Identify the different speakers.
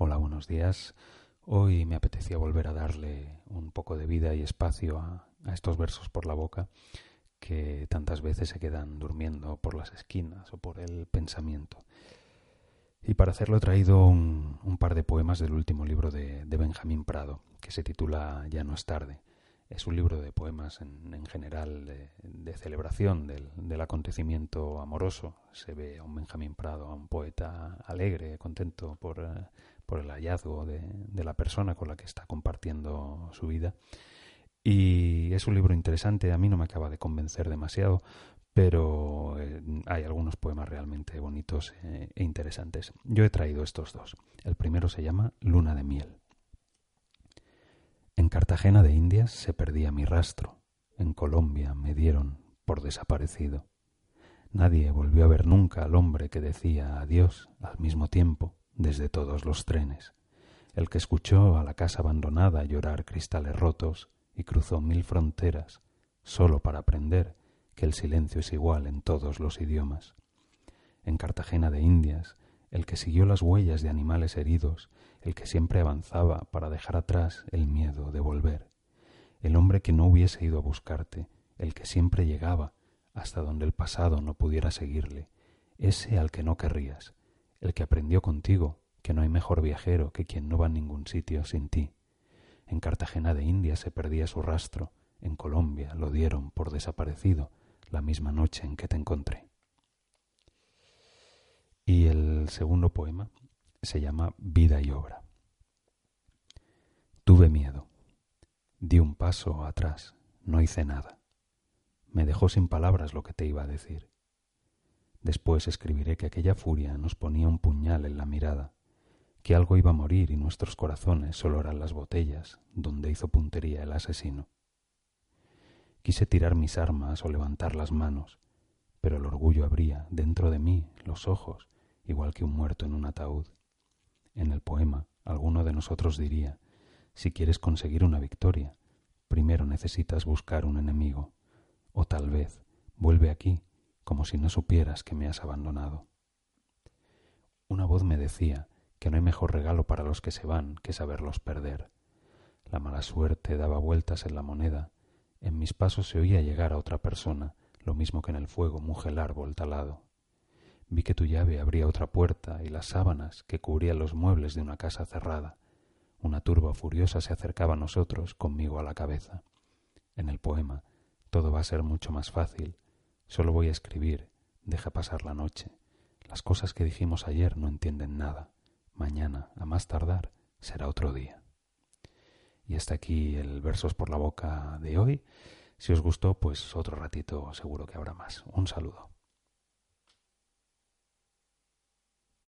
Speaker 1: Hola, buenos días. Hoy me apetecía volver a darle un poco de vida y espacio a, estos versos por la boca que tantas veces se quedan durmiendo por las esquinas o por el pensamiento. Y para hacerlo he traído un, par de poemas del último libro de, Benjamín Prado, que se titula Ya no es tarde. Es un libro de poemas en, general de, celebración del, acontecimiento amoroso. Se ve a un Benjamín Prado, a un poeta alegre, contento por, eh, por el hallazgo de, la persona con la que está compartiendo su vida. Y es un libro interesante, a mí no me acaba de convencer demasiado, pero eh, hay algunos poemas realmente bonitos eh, e interesantes. Yo he traído estos dos. El primero se llama Luna de miel. En Cartagena de Indias se perdía mi rastro. En Colombia me dieron por desaparecido. Nadie volvió a ver nunca al hombre que decía adiós al mismo tiempo desde todos los trenes, el que escuchó a la casa abandonada llorar cristales rotos y cruzó mil fronteras solo para aprender que el silencio es igual en todos los idiomas. En Cartagena de Indias, el que siguió las huellas de animales heridos, el que siempre avanzaba para dejar atrás el miedo de volver, el hombre que no hubiese ido a buscarte, el que siempre llegaba hasta donde el pasado no pudiera seguirle, ese al que no querrías, el que aprendió contigo que no hay mejor viajero que quien no va a ningún sitio sin ti. En Cartagena de India se perdía su rastro, en Colombia lo dieron por desaparecido la misma noche en que te encontré. Y el segundo poema se llama Vida y Obra. Tuve miedo. Di un paso atrás, no hice nada. Me dejó sin palabras lo que te iba a decir. Después escribiré que aquella furia nos ponía un puñal en la mirada, que algo iba a morir y nuestros corazones solo eran las botellas donde hizo puntería el asesino. Quise tirar mis armas o levantar las manos, pero el orgullo abría dentro de mí los ojos, igual que un muerto en un ataúd. En el poema, alguno de nosotros diría, si quieres conseguir una victoria, primero necesitas buscar un enemigo, o tal vez vuelve aquí como si no supieras que me has abandonado. Una voz me decía que no hay mejor regalo para los que se van que saberlos perder. La mala suerte daba vueltas en la moneda. En mis pasos se oía llegar a otra persona, lo mismo que en el fuego muge el árbol talado. Vi que tu llave abría otra puerta y las sábanas que cubrían los muebles de una casa cerrada. Una turba furiosa se acercaba a nosotros conmigo a la cabeza. En el poema todo va a ser mucho más fácil Solo voy a escribir, deja pasar la noche. Las cosas que dijimos ayer no entienden nada. Mañana, a más tardar, será otro día. Y hasta aquí el versos por la boca de hoy. Si os gustó, pues otro ratito seguro que habrá más. Un saludo.